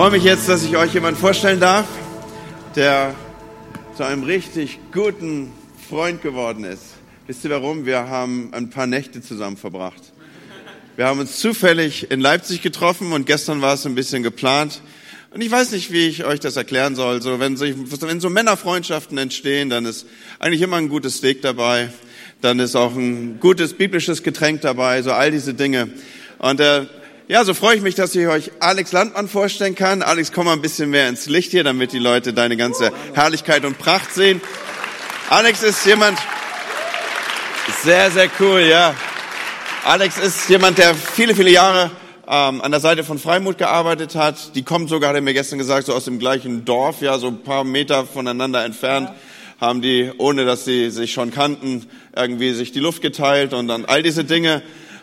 freue mich jetzt, dass ich euch jemanden vorstellen darf, der zu einem richtig guten Freund geworden ist. Wisst ihr warum? Wir haben ein paar Nächte zusammen verbracht. Wir haben uns zufällig in Leipzig getroffen und gestern war es ein bisschen geplant. Und ich weiß nicht, wie ich euch das erklären soll. So, wenn, sich, wenn so Männerfreundschaften entstehen, dann ist eigentlich immer ein gutes Steak dabei. Dann ist auch ein gutes biblisches Getränk dabei, so all diese Dinge. Und äh, ja, so freue ich mich, dass ich euch Alex Landmann vorstellen kann. Alex, komm mal ein bisschen mehr ins Licht hier, damit die Leute deine ganze Herrlichkeit und Pracht sehen. Alex ist jemand, sehr, sehr cool, ja. Alex ist jemand, der viele, viele Jahre ähm, an der Seite von Freimut gearbeitet hat. Die kommt sogar, hat er mir gestern gesagt, so aus dem gleichen Dorf, ja, so ein paar Meter voneinander entfernt. Ja. Haben die, ohne dass sie sich schon kannten, irgendwie sich die Luft geteilt und dann all diese Dinge.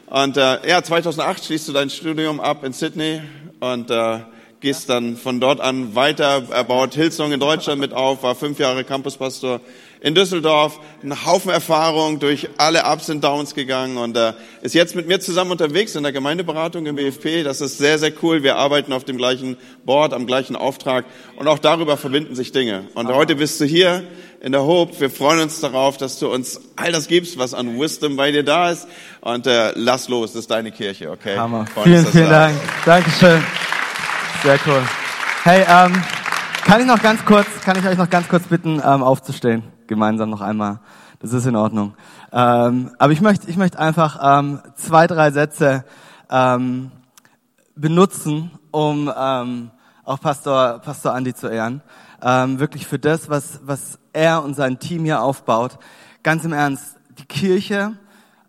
Und äh, ja, 2008 schließt du dein Studium ab in Sydney und äh, gehst dann von dort an weiter. Er baut Hillsong in Deutschland mit auf, war fünf Jahre Campuspastor in Düsseldorf, einen Haufen Erfahrung durch alle Ups und Downs gegangen und äh, ist jetzt mit mir zusammen unterwegs in der Gemeindeberatung im BFP. Das ist sehr, sehr cool. Wir arbeiten auf dem gleichen Board, am gleichen Auftrag und auch darüber verbinden sich Dinge. Und heute bist du hier in der Hope. Wir freuen uns darauf, dass du uns all das gibst, was an Wisdom bei dir da ist. Und äh, lass los, das ist deine Kirche, okay? Hammer. Vielen, vielen Dank. Dankeschön. Sehr cool. Hey, ähm, kann ich noch ganz kurz, kann ich euch noch ganz kurz bitten, ähm, aufzustehen? Gemeinsam noch einmal. Das ist in Ordnung. Ähm, aber ich möchte, ich möchte einfach ähm, zwei, drei Sätze ähm, benutzen, um ähm, auch Pastor, Pastor Andi zu ehren. Ähm, wirklich für das, was, was er und sein Team hier aufbaut. Ganz im Ernst, die Kirche,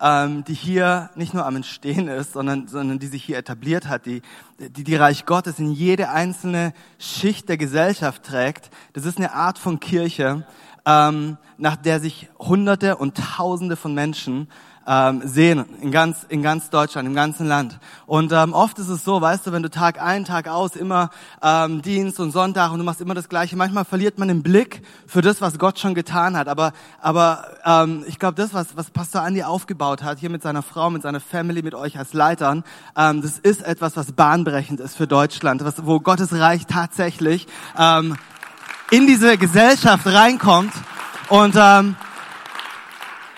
ähm, die hier nicht nur am Entstehen ist, sondern, sondern die sich hier etabliert hat, die, die die Reich Gottes in jede einzelne Schicht der Gesellschaft trägt. Das ist eine Art von Kirche, ähm, nach der sich Hunderte und Tausende von Menschen ähm, sehen in ganz, in ganz Deutschland, im ganzen Land. Und ähm, oft ist es so, weißt du, wenn du Tag ein, Tag aus immer ähm, Dienst und Sonntag und du machst immer das Gleiche, manchmal verliert man den Blick für das, was Gott schon getan hat. Aber, aber ähm, ich glaube, das, was, was Pastor Andi aufgebaut hat, hier mit seiner Frau, mit seiner Family, mit euch als Leitern, ähm, das ist etwas, was bahnbrechend ist für Deutschland, was, wo Gottes Reich tatsächlich ähm, in diese Gesellschaft reinkommt. Und ähm,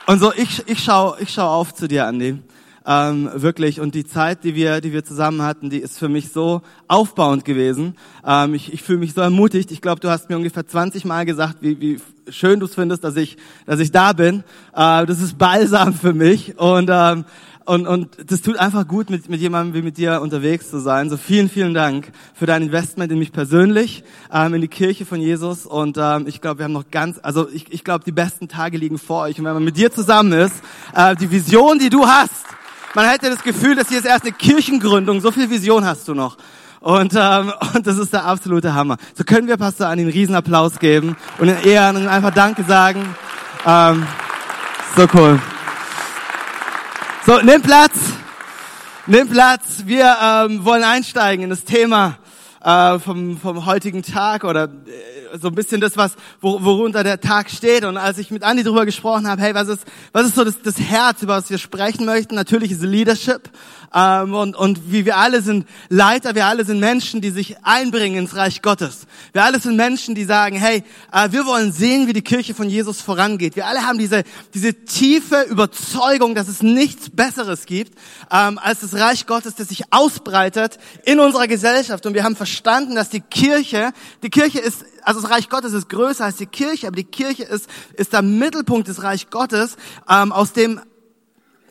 und so, ich, ich schau, ich schau auf zu dir, Andi. Ähm, wirklich. Und die Zeit, die wir, die wir zusammen hatten, die ist für mich so aufbauend gewesen. Ähm, ich ich fühle mich so ermutigt. Ich glaube, du hast mir ungefähr 20 Mal gesagt, wie, wie schön du es findest, dass ich, dass ich da bin. Äh, das ist balsam für mich. Und ähm, und, und das tut einfach gut, mit, mit jemandem wie mit dir unterwegs zu sein. So vielen, vielen Dank für dein Investment in mich persönlich, ähm, in die Kirche von Jesus. Und ähm, ich glaube, wir haben noch ganz, also ich, ich glaube, die besten Tage liegen vor euch. Und wenn man mit dir zusammen ist, äh, die Vision, die du hast, man hätte das Gefühl, dass hier ist erst eine Kirchengründung. So viel Vision hast du noch. Und, ähm, und das ist der absolute Hammer. So können wir Pastor an einen Riesenapplaus geben und in Ehren und einfach Danke sagen. Ähm, so cool. So, nimm Platz. Nimm Platz. Wir ähm, wollen einsteigen in das Thema äh, vom, vom heutigen Tag oder äh, so ein bisschen das, was wor worunter der Tag steht. Und als ich mit Andi drüber gesprochen habe, hey, was ist, was ist so das, das Herz, über was wir sprechen möchten? Natürlich ist Leadership. Ähm, und, und wie wir alle sind Leiter, wir alle sind Menschen, die sich einbringen ins Reich Gottes. Wir alle sind Menschen, die sagen, hey, äh, wir wollen sehen, wie die Kirche von Jesus vorangeht. Wir alle haben diese, diese tiefe Überzeugung, dass es nichts Besseres gibt, ähm, als das Reich Gottes, das sich ausbreitet in unserer Gesellschaft. Und wir haben verstanden, dass die Kirche, die Kirche ist, also das Reich Gottes ist größer als die Kirche, aber die Kirche ist, ist der Mittelpunkt des Reich Gottes, ähm, aus dem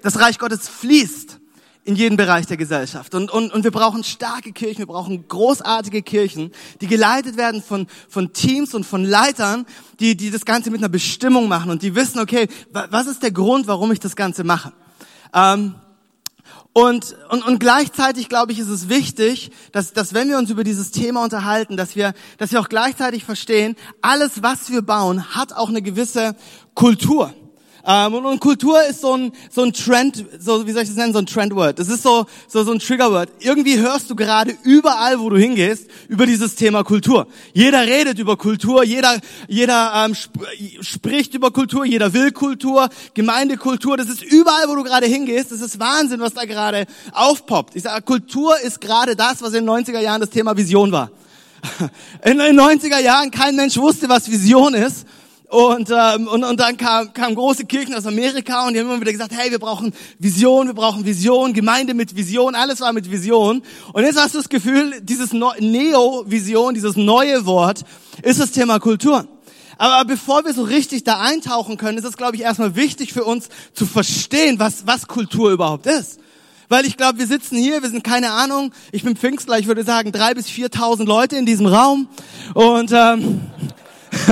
das Reich Gottes fließt in jeden Bereich der Gesellschaft. Und, und, und wir brauchen starke Kirchen, wir brauchen großartige Kirchen, die geleitet werden von, von Teams und von Leitern, die, die das Ganze mit einer Bestimmung machen und die wissen, okay, was ist der Grund, warum ich das Ganze mache? Ähm, und, und, und gleichzeitig, glaube ich, ist es wichtig, dass, dass wenn wir uns über dieses Thema unterhalten, dass wir, dass wir auch gleichzeitig verstehen, alles, was wir bauen, hat auch eine gewisse Kultur. Ähm, und, Kultur ist so ein, so ein Trend, so, wie soll ich das nennen, so ein Trendword. Das ist so, so, so ein Triggerword. Irgendwie hörst du gerade überall, wo du hingehst, über dieses Thema Kultur. Jeder redet über Kultur, jeder, jeder ähm, sp spricht über Kultur, jeder will Kultur, Gemeindekultur. Das ist überall, wo du gerade hingehst. Das ist Wahnsinn, was da gerade aufpoppt. Ich sage, Kultur ist gerade das, was in den 90er Jahren das Thema Vision war. In den 90er Jahren kein Mensch wusste, was Vision ist. Und, ähm, und, und dann kam, kamen große Kirchen aus Amerika und die haben immer wieder gesagt, hey, wir brauchen Vision, wir brauchen Vision, Gemeinde mit Vision, alles war mit Vision. Und jetzt hast du das Gefühl, dieses Neo-Vision, dieses neue Wort, ist das Thema Kultur. Aber bevor wir so richtig da eintauchen können, ist es, glaube ich, erstmal wichtig für uns zu verstehen, was, was Kultur überhaupt ist. Weil ich glaube, wir sitzen hier, wir sind keine Ahnung, ich bin Pfingstler, ich würde sagen drei bis viertausend Leute in diesem Raum. Und ähm,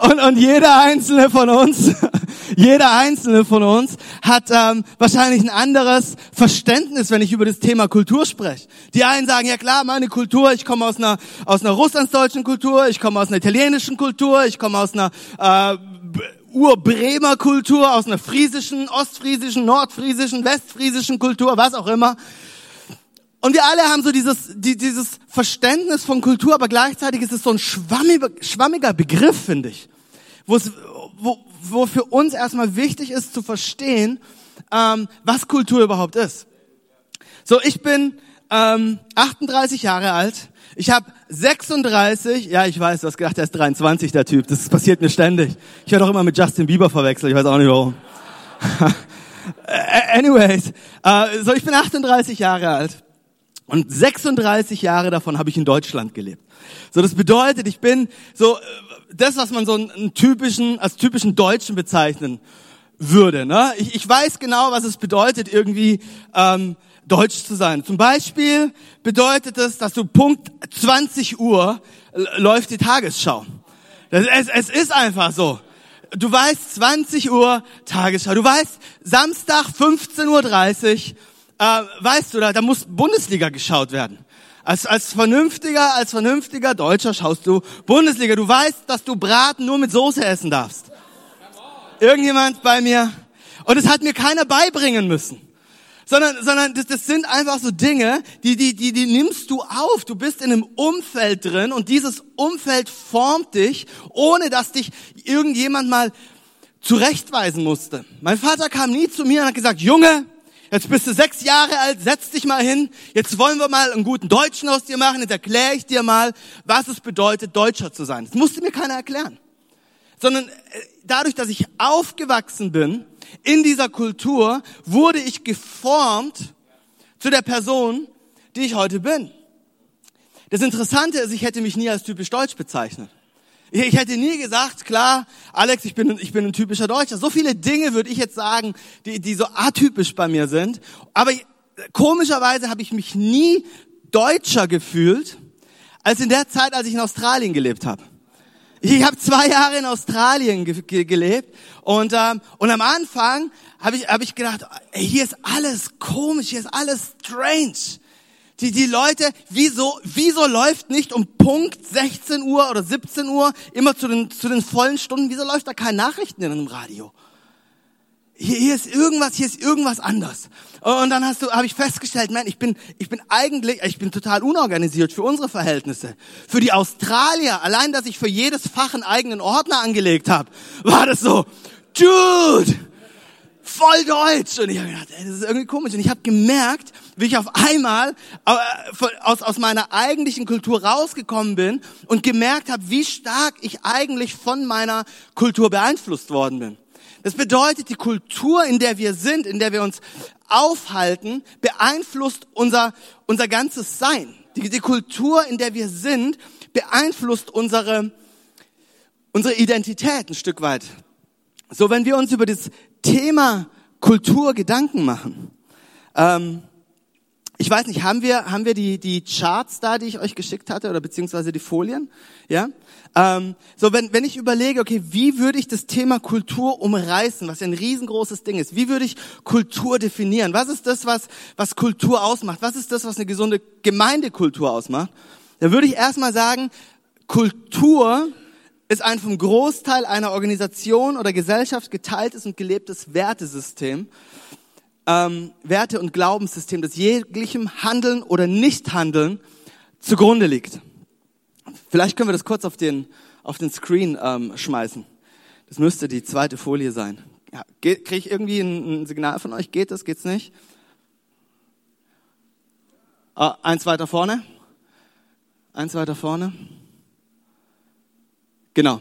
Und, und jeder einzelne von uns, jeder einzelne von uns hat ähm, wahrscheinlich ein anderes Verständnis, wenn ich über das Thema Kultur spreche. Die einen sagen, ja klar, meine Kultur, ich komme aus einer, aus einer russlandsdeutschen Kultur, ich komme aus einer italienischen Kultur, ich komme aus einer äh, Urbremer Kultur, aus einer friesischen, ostfriesischen, nordfriesischen, westfriesischen Kultur, was auch immer. Und wir alle haben so dieses, die, dieses Verständnis von Kultur, aber gleichzeitig ist es so ein schwammiger, schwammiger Begriff, finde ich. Wo, wo, wo für uns erstmal wichtig ist zu verstehen, ähm, was Kultur überhaupt ist. So, ich bin ähm, 38 Jahre alt. Ich habe 36, ja, ich weiß, du hast gedacht, er ist 23, der Typ. Das passiert mir ständig. Ich werde auch immer mit Justin Bieber verwechselt, ich weiß auch nicht warum. Anyways, äh, so ich bin 38 Jahre alt. Und 36 Jahre davon habe ich in Deutschland gelebt. So, das bedeutet, ich bin so äh, das, was man so einen typischen, als typischen Deutschen bezeichnen würde. Ne? Ich, ich weiß genau, was es bedeutet, irgendwie ähm, Deutsch zu sein. Zum Beispiel bedeutet es, dass du Punkt 20 Uhr läuft die Tagesschau. Das, es, es ist einfach so. Du weißt 20 Uhr Tagesschau. Du weißt Samstag 15.30 Uhr äh, weißt du, da, da muss Bundesliga geschaut werden. Als, als vernünftiger, als vernünftiger Deutscher schaust du Bundesliga. Du weißt, dass du Braten nur mit Soße essen darfst. Irgendjemand bei mir. Und es hat mir keiner beibringen müssen. Sondern, sondern das, das sind einfach so Dinge, die, die, die, die nimmst du auf. Du bist in einem Umfeld drin und dieses Umfeld formt dich, ohne dass dich irgendjemand mal zurechtweisen musste. Mein Vater kam nie zu mir und hat gesagt, Junge, Jetzt bist du sechs Jahre alt, setz dich mal hin. Jetzt wollen wir mal einen guten Deutschen aus dir machen. Jetzt erkläre ich dir mal, was es bedeutet, Deutscher zu sein. Das musste mir keiner erklären. Sondern äh, dadurch, dass ich aufgewachsen bin in dieser Kultur, wurde ich geformt zu der Person, die ich heute bin. Das Interessante ist, ich hätte mich nie als typisch deutsch bezeichnet. Ich hätte nie gesagt, klar, Alex, ich bin, ich bin ein typischer Deutscher. So viele Dinge würde ich jetzt sagen, die, die so atypisch bei mir sind. Aber komischerweise habe ich mich nie deutscher gefühlt, als in der Zeit, als ich in Australien gelebt habe. Ich habe zwei Jahre in Australien ge ge gelebt und, ähm, und am Anfang habe ich, hab ich gedacht, ey, hier ist alles komisch, hier ist alles strange. Die, die Leute, wieso, wieso läuft nicht um Punkt 16 Uhr oder 17 Uhr immer zu den, zu den vollen Stunden, wieso läuft da keine Nachrichten in einem Radio? Hier, hier ist irgendwas, hier ist irgendwas anders. Und dann hast du, habe ich festgestellt, man, ich bin, ich bin eigentlich, ich bin total unorganisiert für unsere Verhältnisse. Für die Australier, allein, dass ich für jedes Fach einen eigenen Ordner angelegt habe, war das so, Dude, voll deutsch. Und ich habe gedacht, ey, das ist irgendwie komisch. Und ich habe gemerkt, wie ich auf einmal äh, aus, aus meiner eigentlichen Kultur rausgekommen bin und gemerkt habe, wie stark ich eigentlich von meiner Kultur beeinflusst worden bin. Das bedeutet, die Kultur, in der wir sind, in der wir uns aufhalten, beeinflusst unser, unser ganzes Sein. Die, die Kultur, in der wir sind, beeinflusst unsere, unsere Identität ein Stück weit. So, wenn wir uns über das Thema Kultur Gedanken machen, ähm, ich weiß nicht, haben wir, haben wir die, die Charts da, die ich euch geschickt hatte, oder beziehungsweise die Folien? Ja? Ähm, so, wenn, wenn ich überlege, okay, wie würde ich das Thema Kultur umreißen, was ja ein riesengroßes Ding ist? Wie würde ich Kultur definieren? Was ist das, was, was Kultur ausmacht? Was ist das, was eine gesunde Gemeindekultur ausmacht? Dann würde ich erstmal sagen, Kultur ist ein vom Großteil einer Organisation oder Gesellschaft geteiltes und gelebtes Wertesystem, ähm, Werte- und Glaubenssystem, das jeglichem Handeln oder Nichthandeln zugrunde liegt. Vielleicht können wir das kurz auf den, auf den Screen ähm, schmeißen. Das müsste die zweite Folie sein. Ja, Kriege ich irgendwie ein, ein, Signal von euch? Geht das? Geht's nicht? Äh, eins weiter vorne. Eins weiter vorne. Genau.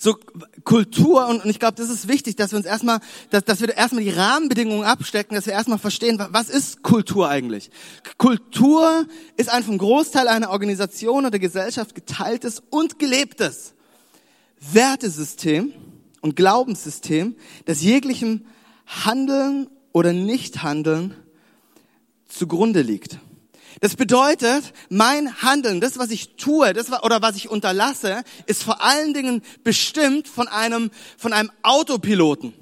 So Kultur und, und ich glaube, das ist wichtig, dass wir uns erstmal, dass, dass wir erstmal die Rahmenbedingungen abstecken, dass wir erstmal verstehen, was ist Kultur eigentlich? Kultur ist ein vom Großteil einer Organisation oder Gesellschaft geteiltes und gelebtes Wertesystem und Glaubenssystem, das jeglichem Handeln oder Nichthandeln zugrunde liegt. Das bedeutet, mein Handeln, das, was ich tue, das, oder was ich unterlasse, ist vor allen Dingen bestimmt von einem, von einem Autopiloten.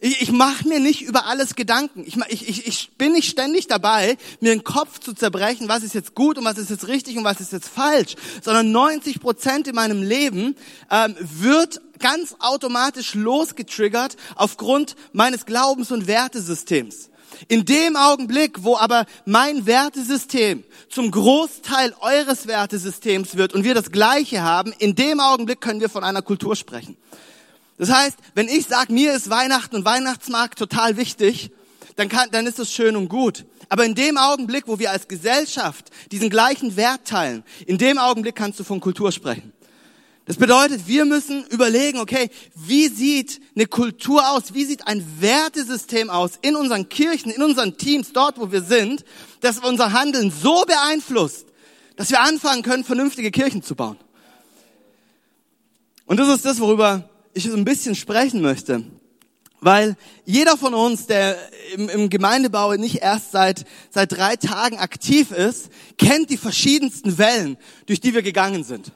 Ich, ich mache mir nicht über alles Gedanken. Ich, ich, ich bin nicht ständig dabei, mir den Kopf zu zerbrechen, was ist jetzt gut und was ist jetzt richtig und was ist jetzt falsch, sondern 90 Prozent in meinem Leben ähm, wird ganz automatisch losgetriggert aufgrund meines Glaubens- und Wertesystems. In dem Augenblick, wo aber mein Wertesystem zum Großteil eures Wertesystems wird und wir das Gleiche haben, in dem Augenblick können wir von einer Kultur sprechen. Das heißt, wenn ich sage, mir ist Weihnachten und Weihnachtsmarkt total wichtig, dann, kann, dann ist das schön und gut. Aber in dem Augenblick, wo wir als Gesellschaft diesen gleichen Wert teilen, in dem Augenblick kannst du von Kultur sprechen. Das bedeutet, wir müssen überlegen, okay, wie sieht eine Kultur aus? Wie sieht ein Wertesystem aus in unseren Kirchen, in unseren Teams, dort, wo wir sind, dass unser Handeln so beeinflusst, dass wir anfangen können, vernünftige Kirchen zu bauen. Und das ist das, worüber ich so ein bisschen sprechen möchte. Weil jeder von uns, der im, im, Gemeindebau nicht erst seit, seit drei Tagen aktiv ist, kennt die verschiedensten Wellen, durch die wir gegangen sind.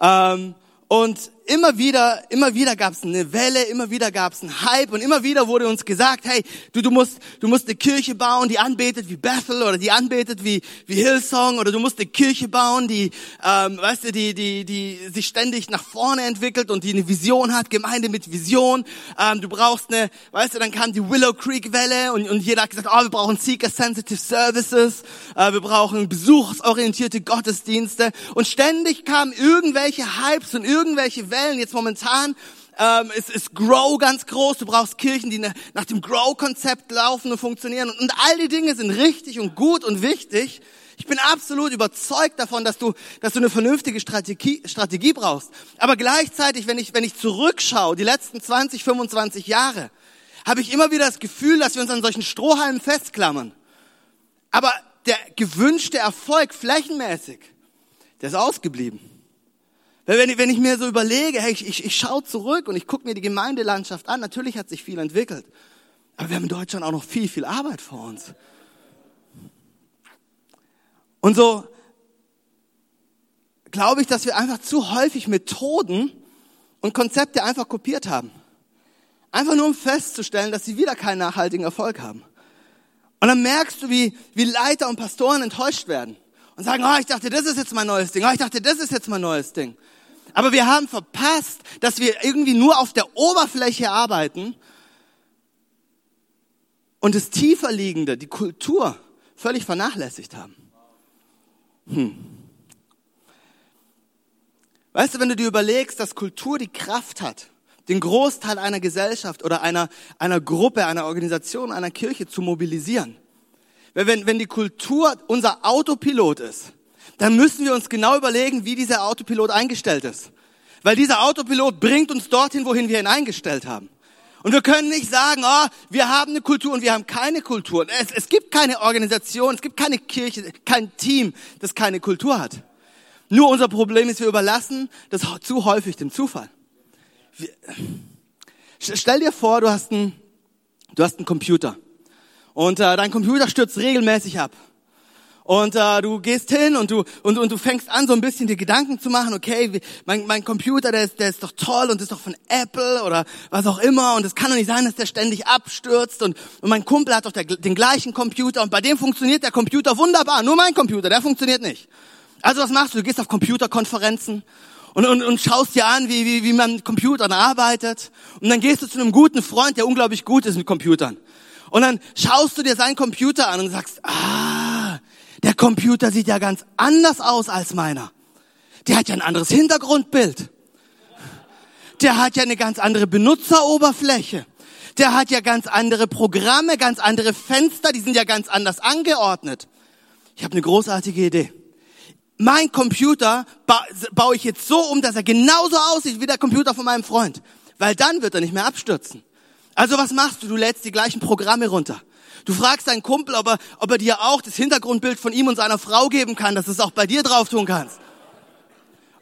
Ähm, und immer wieder, immer wieder gab es eine Welle, immer wieder gab es einen Hype und immer wieder wurde uns gesagt, hey, du, du musst, du musst eine Kirche bauen, die anbetet wie Bethel oder die anbetet wie, wie Hillsong oder du musst eine Kirche bauen, die, ähm, weißt du, die, die, die sich ständig nach vorne entwickelt und die eine Vision hat, Gemeinde mit Vision. Ähm, du brauchst eine, weißt du, dann kam die Willow Creek Welle und, und jeder hat gesagt, oh, wir brauchen Seeker Sensitive Services, äh, wir brauchen besuchsorientierte Gottesdienste und ständig kamen irgendwelche Hypes und irgendwelche Wellen jetzt momentan ähm, ist, ist Grow ganz groß. Du brauchst Kirchen, die ne, nach dem Grow-Konzept laufen und funktionieren. Und, und all die Dinge sind richtig und gut und wichtig. Ich bin absolut überzeugt davon, dass du, dass du eine vernünftige Strategie, Strategie brauchst. Aber gleichzeitig, wenn ich, wenn ich zurückschaue, die letzten 20, 25 Jahre, habe ich immer wieder das Gefühl, dass wir uns an solchen Strohhalmen festklammern. Aber der gewünschte Erfolg flächenmäßig, der ist ausgeblieben. Wenn ich, wenn ich mir so überlege, hey, ich, ich, ich schaue zurück und ich gucke mir die Gemeindelandschaft an, natürlich hat sich viel entwickelt. Aber wir haben in Deutschland auch noch viel, viel Arbeit vor uns. Und so glaube ich, dass wir einfach zu häufig Methoden und Konzepte einfach kopiert haben. Einfach nur um festzustellen, dass sie wieder keinen nachhaltigen Erfolg haben. Und dann merkst du, wie, wie Leiter und Pastoren enttäuscht werden und sagen, oh, ich dachte, das ist jetzt mein neues Ding. Oh, ich dachte, das ist jetzt mein neues Ding. Aber wir haben verpasst, dass wir irgendwie nur auf der Oberfläche arbeiten und das tiefer liegende, die Kultur, völlig vernachlässigt haben. Hm. Weißt du, wenn du dir überlegst, dass Kultur die Kraft hat, den Großteil einer Gesellschaft oder einer, einer Gruppe, einer Organisation, einer Kirche zu mobilisieren. Wenn, wenn die Kultur unser Autopilot ist, dann müssen wir uns genau überlegen, wie dieser Autopilot eingestellt ist. Weil dieser Autopilot bringt uns dorthin, wohin wir ihn eingestellt haben. Und wir können nicht sagen, oh, wir haben eine Kultur und wir haben keine Kultur. Es, es gibt keine Organisation, es gibt keine Kirche, kein Team, das keine Kultur hat. Nur unser Problem ist, wir überlassen das zu häufig dem Zufall. Wir, stell dir vor, du hast einen, du hast einen Computer und äh, dein Computer stürzt regelmäßig ab. Und äh, du gehst hin und du und, und du fängst an, so ein bisschen dir Gedanken zu machen, okay, wie, mein, mein Computer, der ist, der ist doch toll und ist doch von Apple oder was auch immer. Und es kann doch nicht sein, dass der ständig abstürzt. Und, und mein Kumpel hat doch der, den gleichen Computer und bei dem funktioniert der Computer wunderbar. Nur mein Computer, der funktioniert nicht. Also was machst du? Du gehst auf Computerkonferenzen und, und, und schaust dir an, wie, wie, wie man mit Computern arbeitet. Und dann gehst du zu einem guten Freund, der unglaublich gut ist mit Computern. Und dann schaust du dir seinen Computer an und sagst, ah, der Computer sieht ja ganz anders aus als meiner. Der hat ja ein anderes Hintergrundbild. Der hat ja eine ganz andere Benutzeroberfläche. Der hat ja ganz andere Programme, ganz andere Fenster, die sind ja ganz anders angeordnet. Ich habe eine großartige Idee. mein Computer ba baue ich jetzt so um, dass er genauso aussieht wie der Computer von meinem Freund. Weil dann wird er nicht mehr abstürzen. Also was machst du? Du lädst die gleichen Programme runter. Du fragst deinen Kumpel, ob er, ob er dir auch das Hintergrundbild von ihm und seiner Frau geben kann, dass du es auch bei dir drauf tun kannst.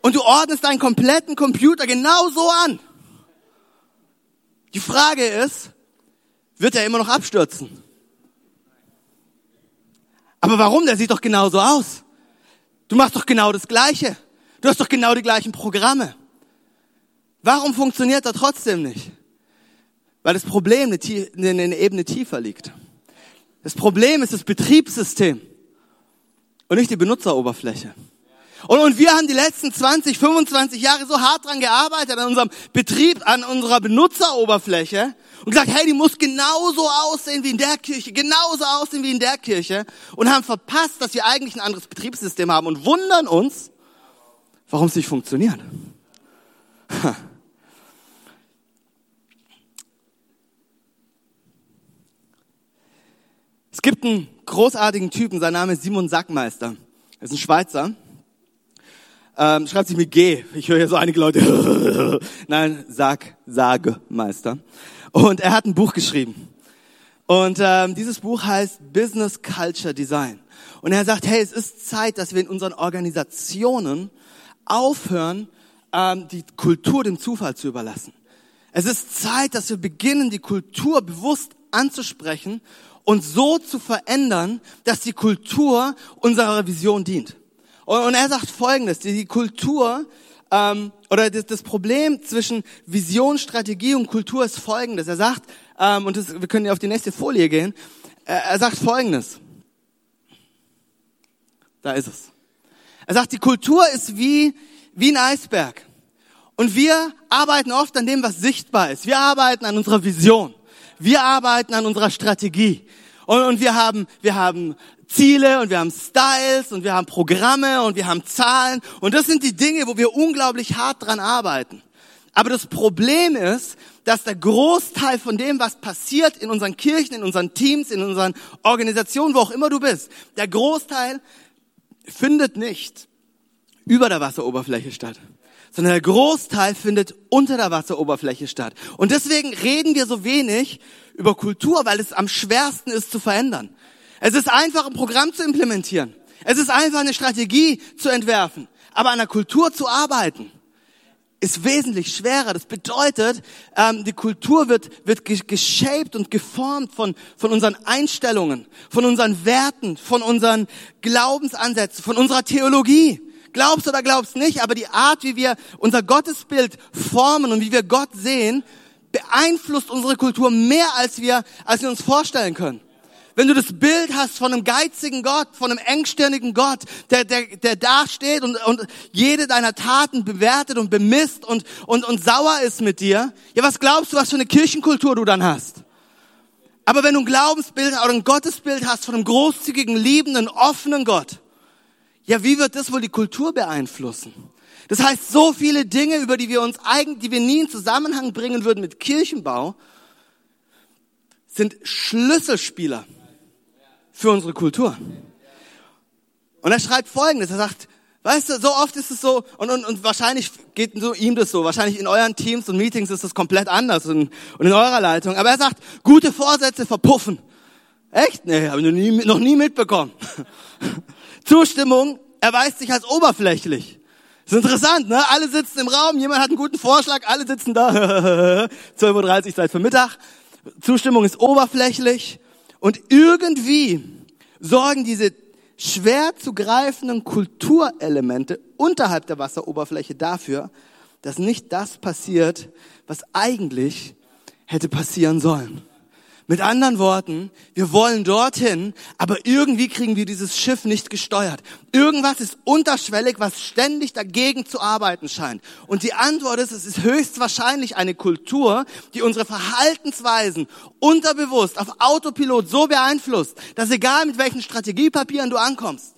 Und du ordnest deinen kompletten Computer genau so an. Die Frage ist, wird er immer noch abstürzen? Aber warum? Der sieht doch genauso aus. Du machst doch genau das Gleiche. Du hast doch genau die gleichen Programme. Warum funktioniert er trotzdem nicht? Weil das Problem eine, eine Ebene tiefer liegt. Das Problem ist das Betriebssystem und nicht die Benutzeroberfläche. Und, und wir haben die letzten 20, 25 Jahre so hart dran gearbeitet an unserem Betrieb, an unserer Benutzeroberfläche und gesagt, hey, die muss genauso aussehen wie in der Kirche, genauso aussehen wie in der Kirche und haben verpasst, dass wir eigentlich ein anderes Betriebssystem haben und wundern uns, warum es nicht funktioniert. Es gibt einen großartigen Typen, sein Name ist Simon Sackmeister. Er ist ein Schweizer ähm, schreibt sich mit G. Ich höre hier so einige Leute. Nein, Sag, Sagemeister. Und er hat ein Buch geschrieben. Und ähm, dieses Buch heißt Business Culture Design. Und er sagt, hey, es ist Zeit, dass wir in unseren Organisationen aufhören, ähm, die Kultur dem Zufall zu überlassen. Es ist Zeit, dass wir beginnen, die Kultur bewusst anzusprechen und so zu verändern, dass die Kultur unserer Vision dient. Und, und er sagt Folgendes, die, Kultur ähm, oder das, das Problem zwischen Vision, Strategie und Kultur ist Folgendes. Er sagt, ähm, und das, wir können ja auf die nächste Folie gehen, er, er sagt Folgendes. Da ist es. Er sagt, die Kultur ist wie, wie ein Eisberg. Und wir arbeiten oft an dem, was sichtbar ist. Wir arbeiten an unserer Vision. Wir arbeiten an unserer Strategie. Und, und wir haben, wir haben Ziele und wir haben Styles und wir haben Programme und wir haben Zahlen und das sind die Dinge, wo wir unglaublich hart dran arbeiten. Aber das Problem ist, dass der Großteil von dem, was passiert in unseren Kirchen, in unseren Teams, in unseren Organisationen, wo auch immer du bist, der Großteil findet nicht über der Wasseroberfläche statt, sondern der Großteil findet unter der Wasseroberfläche statt. Und deswegen reden wir so wenig über Kultur, weil es am schwersten ist zu verändern. Es ist einfach, ein Programm zu implementieren. Es ist einfach, eine Strategie zu entwerfen. Aber an der Kultur zu arbeiten, ist wesentlich schwerer. Das bedeutet, ähm, die Kultur wird, wird geshaped und geformt von, von unseren Einstellungen, von unseren Werten, von unseren Glaubensansätzen, von unserer Theologie. Glaubst oder glaubst nicht, aber die Art, wie wir unser Gottesbild formen und wie wir Gott sehen, beeinflusst unsere Kultur mehr, als wir, als wir uns vorstellen können. Wenn du das Bild hast von einem geizigen Gott, von einem engstirnigen Gott, der, der, der da steht und, und jede deiner Taten bewertet und bemisst und, und, und sauer ist mit dir, ja, was glaubst du, was für eine Kirchenkultur du dann hast? Aber wenn du ein Glaubensbild oder ein Gottesbild hast von einem großzügigen, liebenden, offenen Gott, ja, wie wird das wohl die Kultur beeinflussen? Das heißt, so viele Dinge, über die wir uns eigentlich, die wir nie in Zusammenhang bringen würden mit Kirchenbau, sind Schlüsselspieler für unsere Kultur. Und er schreibt Folgendes, er sagt, weißt du, so oft ist es so, und, und, und wahrscheinlich geht so ihm das so, wahrscheinlich in euren Teams und Meetings ist das komplett anders und, und in eurer Leitung, aber er sagt, gute Vorsätze verpuffen. Echt? Nee, habe ich noch nie, noch nie mitbekommen. Zustimmung erweist sich als oberflächlich. Das ist interessant, ne? Alle sitzen im Raum, jemand hat einen guten Vorschlag, alle sitzen da. 12.30 Uhr Zeit für Mittag. Zustimmung ist oberflächlich. Und irgendwie sorgen diese schwer zu greifenden Kulturelemente unterhalb der Wasseroberfläche dafür, dass nicht das passiert, was eigentlich hätte passieren sollen. Mit anderen Worten, wir wollen dorthin, aber irgendwie kriegen wir dieses Schiff nicht gesteuert. Irgendwas ist unterschwellig, was ständig dagegen zu arbeiten scheint. Und die Antwort ist, es ist höchstwahrscheinlich eine Kultur, die unsere Verhaltensweisen unterbewusst auf Autopilot so beeinflusst, dass egal mit welchen Strategiepapieren du ankommst,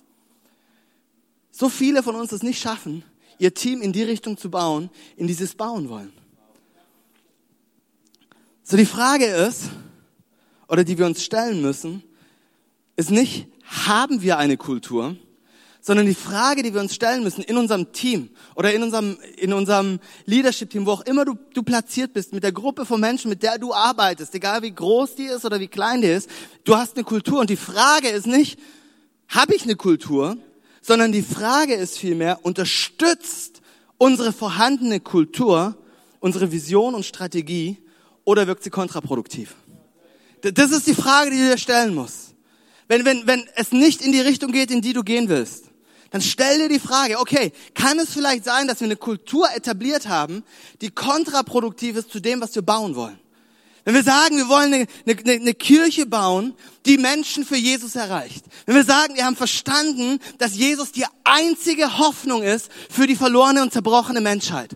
so viele von uns es nicht schaffen, ihr Team in die Richtung zu bauen, in dieses bauen wollen. So die Frage ist, oder die wir uns stellen müssen, ist nicht, haben wir eine Kultur, sondern die Frage, die wir uns stellen müssen in unserem Team oder in unserem, in unserem Leadership-Team, wo auch immer du, du platziert bist, mit der Gruppe von Menschen, mit der du arbeitest, egal wie groß die ist oder wie klein die ist, du hast eine Kultur und die Frage ist nicht, habe ich eine Kultur, sondern die Frage ist vielmehr, unterstützt unsere vorhandene Kultur unsere Vision und Strategie oder wirkt sie kontraproduktiv? Das ist die Frage, die du dir stellen musst. Wenn, wenn, wenn es nicht in die Richtung geht, in die du gehen willst, dann stell dir die Frage, okay, kann es vielleicht sein, dass wir eine Kultur etabliert haben, die kontraproduktiv ist zu dem, was wir bauen wollen? Wenn wir sagen, wir wollen eine, eine, eine Kirche bauen, die Menschen für Jesus erreicht. Wenn wir sagen, wir haben verstanden, dass Jesus die einzige Hoffnung ist für die verlorene und zerbrochene Menschheit.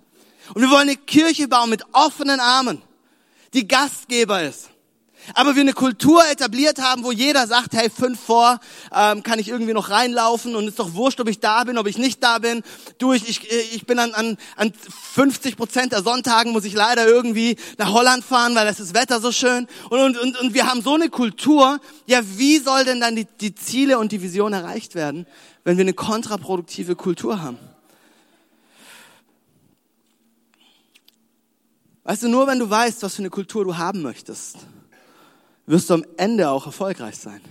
Und wir wollen eine Kirche bauen mit offenen Armen, die Gastgeber ist. Aber wir eine Kultur etabliert haben, wo jeder sagt, hey, fünf vor, ähm, kann ich irgendwie noch reinlaufen und ist doch wurscht, ob ich da bin, ob ich nicht da bin. Du, ich, ich, ich bin an, an, an 50 Prozent der Sonntagen muss ich leider irgendwie nach Holland fahren, weil es ist Wetter so schön. Und, und, und, und wir haben so eine Kultur, ja, wie soll denn dann die, die Ziele und die Vision erreicht werden, wenn wir eine kontraproduktive Kultur haben? Weißt du, nur wenn du weißt, was für eine Kultur du haben möchtest, wirst du am Ende auch erfolgreich sein.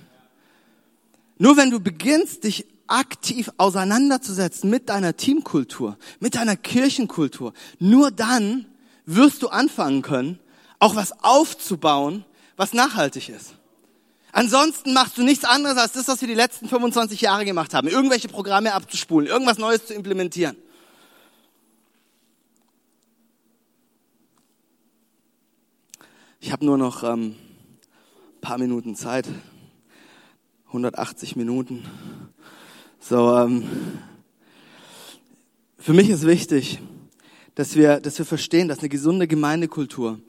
Nur wenn du beginnst, dich aktiv auseinanderzusetzen mit deiner Teamkultur, mit deiner Kirchenkultur, nur dann wirst du anfangen können, auch was aufzubauen, was nachhaltig ist. Ansonsten machst du nichts anderes als das, was wir die letzten 25 Jahre gemacht haben. Irgendwelche Programme abzuspulen, irgendwas Neues zu implementieren. Ich habe nur noch ähm, paar Minuten Zeit. 180 Minuten. So, ähm, für mich ist wichtig, dass wir, dass wir verstehen, dass eine gesunde Gemeindekultur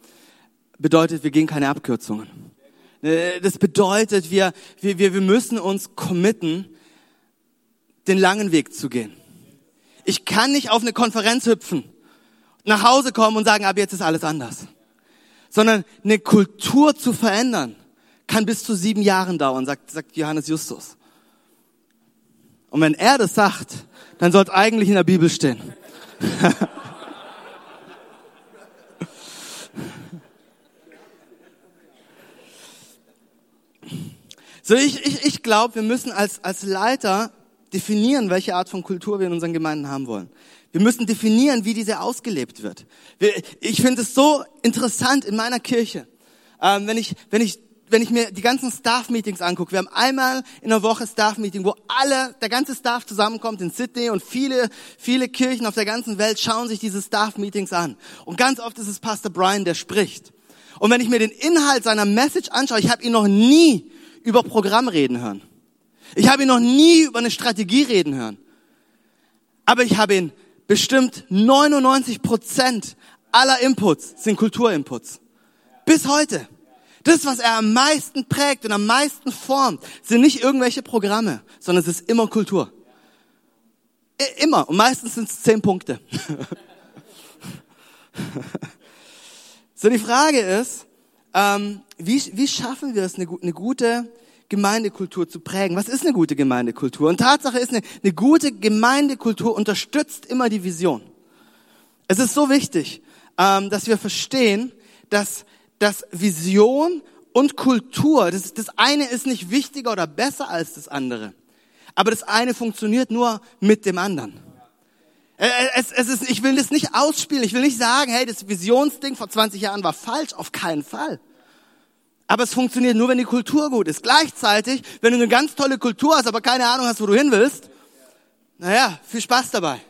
bedeutet, wir gehen keine Abkürzungen. Äh, das bedeutet, wir, wir, wir müssen uns committen, den langen Weg zu gehen. Ich kann nicht auf eine Konferenz hüpfen, nach Hause kommen und sagen, ab jetzt ist alles anders. Sondern eine Kultur zu verändern, kann bis zu sieben Jahren dauern, sagt, sagt Johannes Justus. Und wenn er das sagt, dann sollte eigentlich in der Bibel stehen. so, ich, ich, ich glaube, wir müssen als, als Leiter definieren, welche Art von Kultur wir in unseren Gemeinden haben wollen. Wir müssen definieren, wie diese ausgelebt wird. Wir, ich finde es so interessant in meiner Kirche, ähm, wenn ich wenn ich wenn ich mir die ganzen Staff-Meetings angucke, wir haben einmal in der Woche Staff-Meeting, wo alle, der ganze Staff zusammenkommt in Sydney und viele, viele Kirchen auf der ganzen Welt schauen sich diese Staff-Meetings an. Und ganz oft ist es Pastor Brian, der spricht. Und wenn ich mir den Inhalt seiner Message anschaue, ich habe ihn noch nie über Programm reden hören. Ich habe ihn noch nie über eine Strategie reden hören. Aber ich habe ihn bestimmt 99 Prozent aller Inputs sind Kulturinputs. Bis heute. Das, was er am meisten prägt und am meisten formt, sind nicht irgendwelche Programme, sondern es ist immer Kultur. Immer. Und meistens sind es zehn Punkte. so, die Frage ist, ähm, wie, wie schaffen wir es, eine, eine gute Gemeindekultur zu prägen? Was ist eine gute Gemeindekultur? Und Tatsache ist, eine, eine gute Gemeindekultur unterstützt immer die Vision. Es ist so wichtig, ähm, dass wir verstehen, dass dass Vision und Kultur, das, das eine ist nicht wichtiger oder besser als das andere. Aber das eine funktioniert nur mit dem anderen. Es, es ist, ich will das nicht ausspielen. Ich will nicht sagen, hey, das Visionsding vor 20 Jahren war falsch. Auf keinen Fall. Aber es funktioniert nur, wenn die Kultur gut ist. Gleichzeitig, wenn du eine ganz tolle Kultur hast, aber keine Ahnung hast, wo du hin willst, naja, viel Spaß dabei.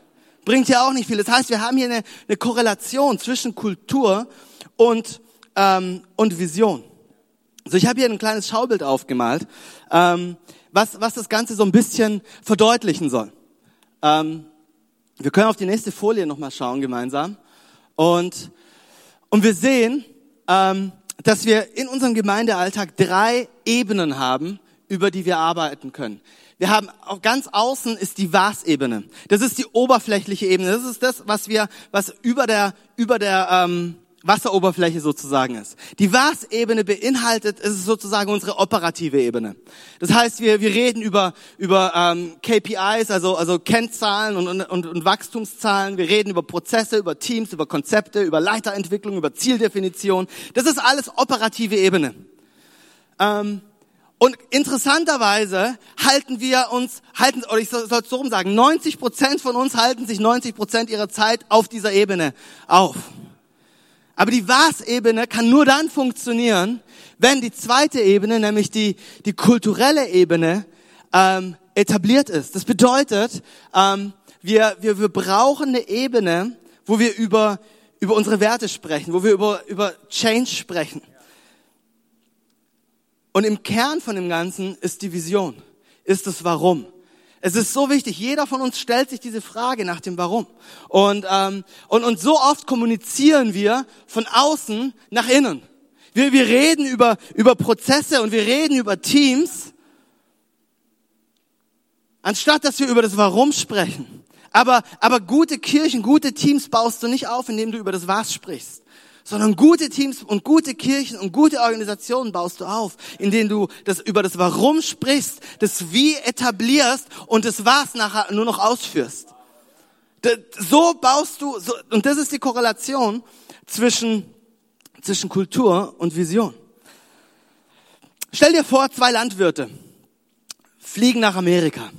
Bringt ja auch nicht viel. Das heißt, wir haben hier eine, eine Korrelation zwischen Kultur und ähm, und Vision. So, ich habe hier ein kleines Schaubild aufgemalt, ähm, was, was das Ganze so ein bisschen verdeutlichen soll. Ähm, wir können auf die nächste Folie nochmal schauen gemeinsam. Und, und wir sehen, ähm, dass wir in unserem Gemeindealltag drei Ebenen haben, über die wir arbeiten können. Wir haben auf ganz außen ist die Was-Ebene. Das ist die oberflächliche Ebene. Das ist das, was wir, was über der über der ähm, Wasseroberfläche sozusagen ist. Die Was-Ebene beinhaltet, ist sozusagen unsere operative Ebene. Das heißt, wir, wir reden über, über ähm, KPIs, also, also Kennzahlen und, und, und Wachstumszahlen. Wir reden über Prozesse, über Teams, über Konzepte, über Leiterentwicklung, über Zieldefinition. Das ist alles operative Ebene. Ähm, und interessanterweise halten wir uns, halten, oder ich soll es so rum sagen, 90 Prozent von uns halten sich 90 Prozent ihrer Zeit auf dieser Ebene auf. Aber die Was-Ebene kann nur dann funktionieren, wenn die zweite Ebene, nämlich die, die kulturelle Ebene, ähm, etabliert ist. Das bedeutet, ähm, wir, wir, wir brauchen eine Ebene, wo wir über, über unsere Werte sprechen, wo wir über, über Change sprechen. Und im Kern von dem Ganzen ist die Vision, ist das Warum. Es ist so wichtig, jeder von uns stellt sich diese Frage nach dem Warum. Und, ähm, und, und so oft kommunizieren wir von außen nach innen. Wir, wir reden über, über Prozesse und wir reden über Teams, anstatt dass wir über das Warum sprechen. Aber, aber gute Kirchen, gute Teams baust du nicht auf, indem du über das Was sprichst sondern gute Teams und gute Kirchen und gute Organisationen baust du auf, in denen du das über das Warum sprichst, das Wie etablierst und das Was nachher nur noch ausführst. So baust du, so, und das ist die Korrelation zwischen, zwischen Kultur und Vision. Stell dir vor, zwei Landwirte fliegen nach Amerika.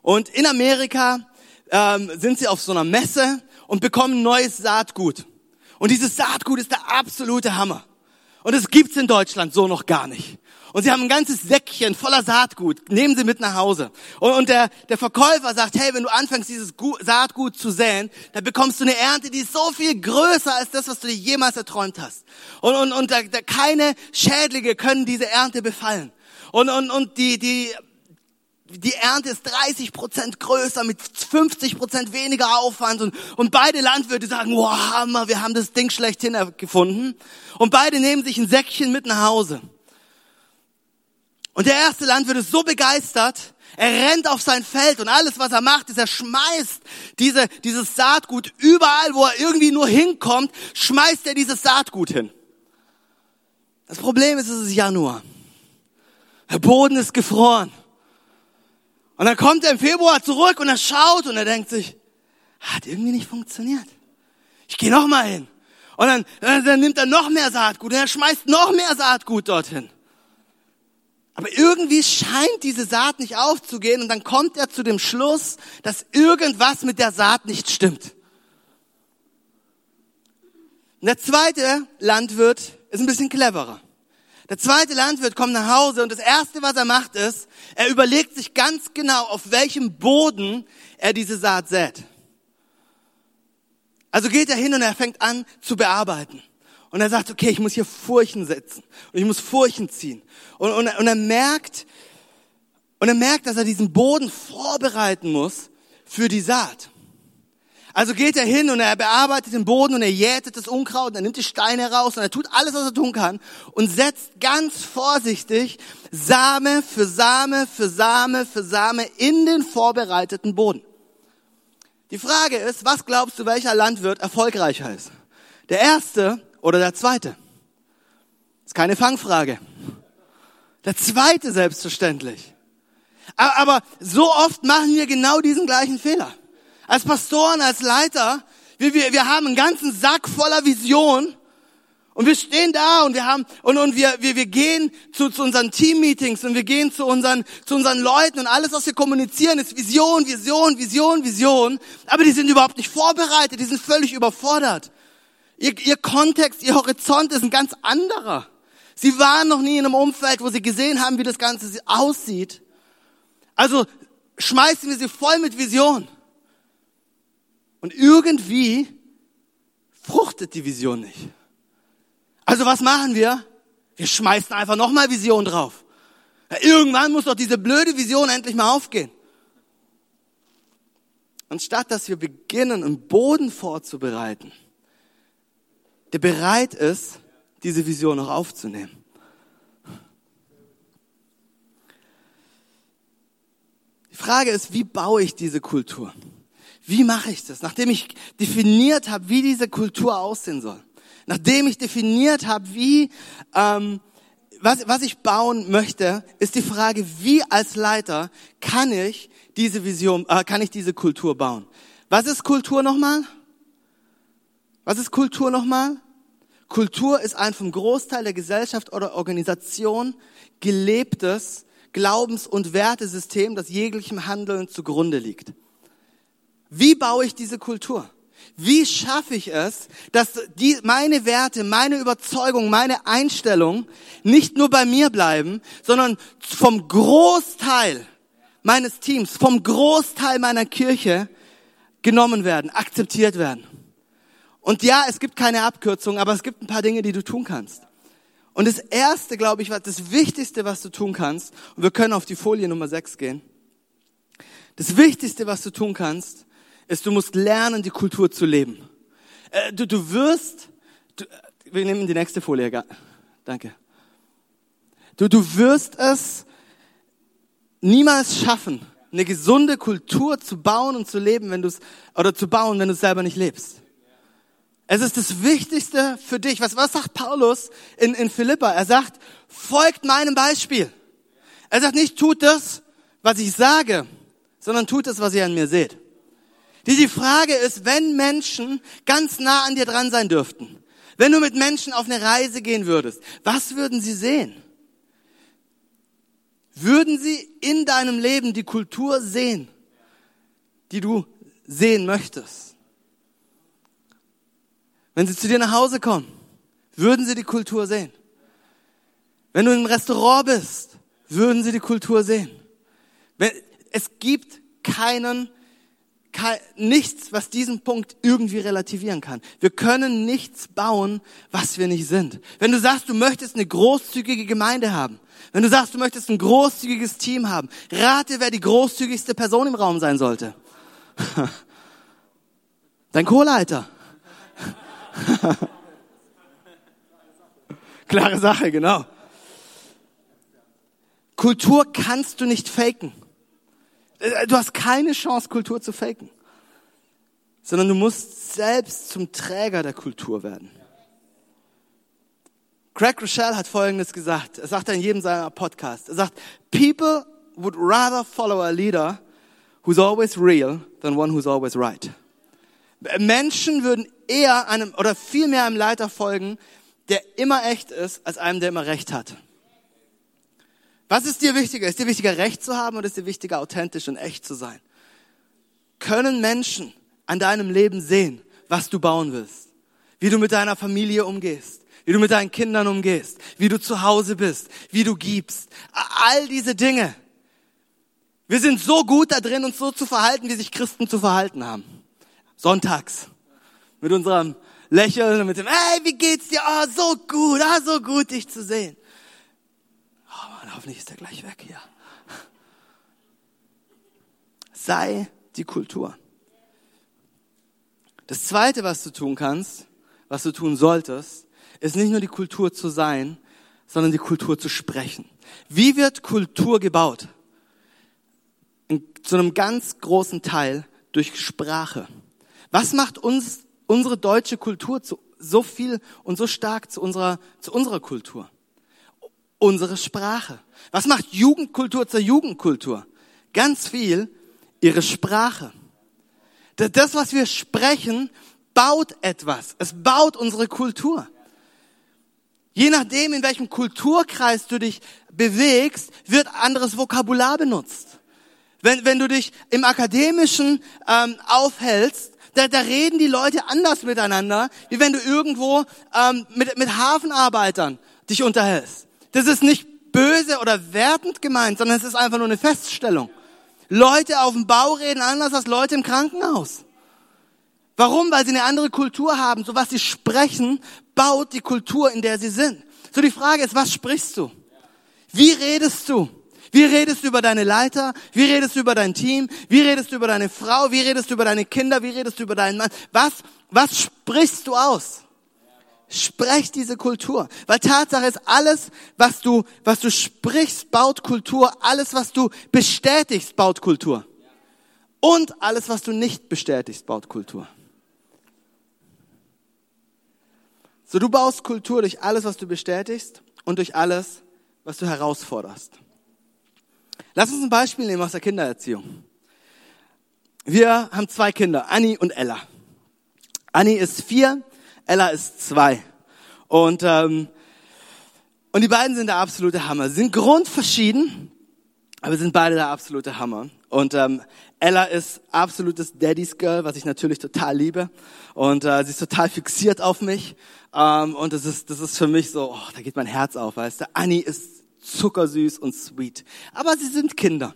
Und in Amerika ähm, sind sie auf so einer Messe und bekommen neues Saatgut. Und dieses Saatgut ist der absolute Hammer. Und es gibt's in Deutschland so noch gar nicht. Und sie haben ein ganzes Säckchen voller Saatgut, nehmen sie mit nach Hause. Und, und der, der Verkäufer sagt, hey, wenn du anfängst, dieses Saatgut zu säen, dann bekommst du eine Ernte, die ist so viel größer als das, was du dir jemals erträumt hast. Und, und, und da, da keine Schädlinge können diese Ernte befallen. Und, und, und die, die die Ernte ist 30 Prozent größer mit 50 Prozent weniger Aufwand und, und beide Landwirte sagen, wow, Hammer, wir haben das Ding schlechthin gefunden. Und beide nehmen sich ein Säckchen mit nach Hause. Und der erste Landwirt ist so begeistert, er rennt auf sein Feld und alles, was er macht, ist, er schmeißt diese, dieses Saatgut überall, wo er irgendwie nur hinkommt, schmeißt er dieses Saatgut hin. Das Problem ist, es ist Januar. Der Boden ist gefroren. Und dann kommt er im Februar zurück und er schaut und er denkt sich, hat irgendwie nicht funktioniert. Ich gehe noch mal hin. Und dann, dann, dann nimmt er noch mehr Saatgut und er schmeißt noch mehr Saatgut dorthin. Aber irgendwie scheint diese Saat nicht aufzugehen und dann kommt er zu dem Schluss, dass irgendwas mit der Saat nicht stimmt. Und der zweite Landwirt ist ein bisschen cleverer. Der zweite Landwirt kommt nach Hause und das erste, was er macht, ist, er überlegt sich ganz genau, auf welchem Boden er diese Saat sät. Also geht er hin und er fängt an zu bearbeiten. Und er sagt, okay, ich muss hier Furchen setzen und ich muss Furchen ziehen. Und, und, und er merkt, und er merkt, dass er diesen Boden vorbereiten muss für die Saat. Also geht er hin und er bearbeitet den Boden und er jätet das Unkraut und er nimmt die Steine raus und er tut alles, was er tun kann und setzt ganz vorsichtig Same für Same für Same für Same in den vorbereiteten Boden. Die Frage ist, was glaubst du, welcher Landwirt erfolgreicher ist? Der erste oder der zweite? ist keine Fangfrage. Der zweite selbstverständlich. Aber so oft machen wir genau diesen gleichen Fehler als Pastoren, als Leiter, wir, wir, wir haben einen ganzen Sack voller Vision und wir stehen da und wir haben und, und wir, wir, wir gehen zu, zu unseren Teammeetings und wir gehen zu unseren, zu unseren Leuten und alles, was wir kommunizieren, ist Vision, Vision, Vision, Vision. Aber die sind überhaupt nicht vorbereitet, die sind völlig überfordert. Ihr, ihr Kontext, ihr Horizont ist ein ganz anderer. Sie waren noch nie in einem Umfeld, wo sie gesehen haben, wie das Ganze aussieht. Also schmeißen wir sie voll mit Vision. Und irgendwie fruchtet die Vision nicht. Also was machen wir? Wir schmeißen einfach nochmal Vision drauf. Irgendwann muss doch diese blöde Vision endlich mal aufgehen. Anstatt dass wir beginnen, einen Boden vorzubereiten, der bereit ist, diese Vision noch aufzunehmen. Die Frage ist, wie baue ich diese Kultur? Wie mache ich das? Nachdem ich definiert habe, wie diese Kultur aussehen soll. nachdem ich definiert habe, wie, ähm, was, was ich bauen möchte, ist die Frage, wie als Leiter kann ich diese Vision, äh, kann ich diese Kultur bauen? Was ist Kultur nochmal? Was ist Kultur nochmal? Kultur ist ein vom Großteil der Gesellschaft oder Organisation gelebtes Glaubens- und Wertesystem, das jeglichem Handeln zugrunde liegt. Wie baue ich diese Kultur? Wie schaffe ich es, dass die, meine Werte, meine Überzeugung, meine Einstellung nicht nur bei mir bleiben, sondern vom Großteil meines Teams, vom Großteil meiner Kirche genommen werden, akzeptiert werden. Und ja, es gibt keine Abkürzung, aber es gibt ein paar Dinge, die du tun kannst. Und das erste, glaube ich, das Wichtigste, was du tun kannst, und wir können auf die Folie Nummer 6 gehen. Das Wichtigste, was du tun kannst, ist, du musst lernen, die Kultur zu leben. Äh, du, du wirst, du, wir nehmen die nächste Folie, danke. Du, du wirst es niemals schaffen, eine gesunde Kultur zu bauen und zu leben, wenn du es, oder zu bauen, wenn du es selber nicht lebst. Es ist das Wichtigste für dich. Was, was sagt Paulus in, in Philippa? Er sagt, folgt meinem Beispiel. Er sagt nicht, tut das, was ich sage, sondern tut das, was ihr an mir seht. Die, die Frage ist, wenn Menschen ganz nah an dir dran sein dürften, wenn du mit Menschen auf eine Reise gehen würdest, was würden sie sehen? Würden sie in deinem Leben die Kultur sehen, die du sehen möchtest? Wenn sie zu dir nach Hause kommen, würden sie die Kultur sehen. Wenn du im Restaurant bist, würden sie die Kultur sehen. Es gibt keinen, kein, nichts, was diesen Punkt irgendwie relativieren kann. Wir können nichts bauen, was wir nicht sind. Wenn du sagst, du möchtest eine großzügige Gemeinde haben, wenn du sagst, du möchtest ein großzügiges Team haben, rate, wer die großzügigste Person im Raum sein sollte. Dein Co-Leiter. Klare Sache, genau. Kultur kannst du nicht faken. Äh, du hast keine Chance, Kultur zu faken. Sondern du musst selbst zum Träger der Kultur werden. Craig Rochelle hat Folgendes gesagt. Er sagt in jedem seiner Podcasts. Er sagt, people would rather follow a leader who's always real than one who's always right. Menschen würden eher einem oder viel mehr einem Leiter folgen, der immer echt ist, als einem, der immer recht hat. Was ist dir wichtiger? Ist dir wichtiger, recht zu haben oder ist dir wichtiger, authentisch und echt zu sein? Können Menschen an deinem Leben sehen, was du bauen willst? Wie du mit deiner Familie umgehst? Wie du mit deinen Kindern umgehst? Wie du zu Hause bist? Wie du gibst? All diese Dinge. Wir sind so gut da drin, uns so zu verhalten, wie sich Christen zu verhalten haben sonntags. Mit unserem Lächeln und mit dem, hey, wie geht's dir? Oh, so gut, ah, so gut, dich zu sehen. Hoffentlich ist er gleich weg hier. Sei die Kultur. Das zweite, was du tun kannst, was du tun solltest, ist nicht nur die Kultur zu sein, sondern die Kultur zu sprechen. Wie wird Kultur gebaut? In, zu einem ganz großen Teil durch Sprache. Was macht uns unsere deutsche Kultur zu, so viel und so stark zu unserer, zu unserer Kultur? Unsere Sprache. Was macht Jugendkultur zur Jugendkultur? Ganz viel ihre Sprache. Das, was wir sprechen, baut etwas. Es baut unsere Kultur. Je nachdem, in welchem Kulturkreis du dich bewegst, wird anderes Vokabular benutzt. Wenn, wenn du dich im Akademischen ähm, aufhältst, da, da reden die Leute anders miteinander, wie wenn du irgendwo ähm, mit, mit Hafenarbeitern dich unterhältst. Das ist nicht böse oder wertend gemeint, sondern es ist einfach nur eine Feststellung. Leute auf dem Bau reden anders als Leute im Krankenhaus. Warum? Weil sie eine andere Kultur haben. So was sie sprechen, baut die Kultur, in der sie sind. So die Frage ist, was sprichst du? Wie redest du? Wie redest du über deine Leiter? Wie redest du über dein Team? Wie redest du über deine Frau? Wie redest du über deine Kinder? Wie redest du über deinen Mann? Was, was sprichst du aus? Sprech diese Kultur. Weil Tatsache ist, alles, was du, was du sprichst, baut Kultur. Alles, was du bestätigst, baut Kultur. Und alles, was du nicht bestätigst, baut Kultur. So, du baust Kultur durch alles, was du bestätigst und durch alles, was du herausforderst. Lass uns ein Beispiel nehmen aus der Kindererziehung. Wir haben zwei Kinder, Annie und Ella. Annie ist vier, Ella ist zwei. Und, ähm, und die beiden sind der absolute Hammer. Sie sind grundverschieden, aber sind beide der absolute Hammer. Und ähm, Ella ist absolutes Daddy's Girl, was ich natürlich total liebe. Und äh, sie ist total fixiert auf mich. Ähm, und das ist, das ist für mich so, oh, da geht mein Herz auf, weißt du. Annie ist zuckersüß und sweet. Aber sie sind Kinder.